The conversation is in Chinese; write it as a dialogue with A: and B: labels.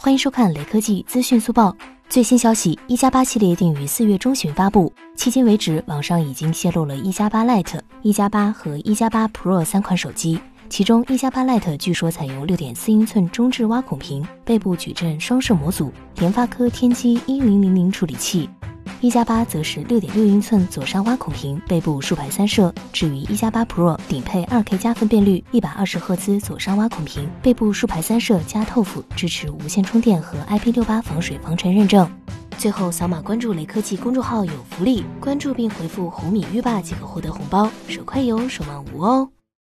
A: 欢迎收看雷科技资讯速报。最新消息，一加八系列定于四月中旬发布。迄今为止，网上已经泄露了一加八 Lite、一加八和一加八 Pro 三款手机。其中，一加八 Lite 据说采用六点四英寸中置挖孔屏，背部矩阵双摄模组，联发科天玑一零零零处理器。一加八则是六点六英寸左上挖孔屏，背部竖排三摄。至于一加八 Pro，顶配二 K 加分辨率，一百二十赫兹左上挖孔屏，背部竖排三摄加透肤，支持无线充电和 IP 六八防水防尘认证。最后扫码关注雷科技公众号有福利，关注并回复红米浴霸即可获得红包，手快有，手慢无哦。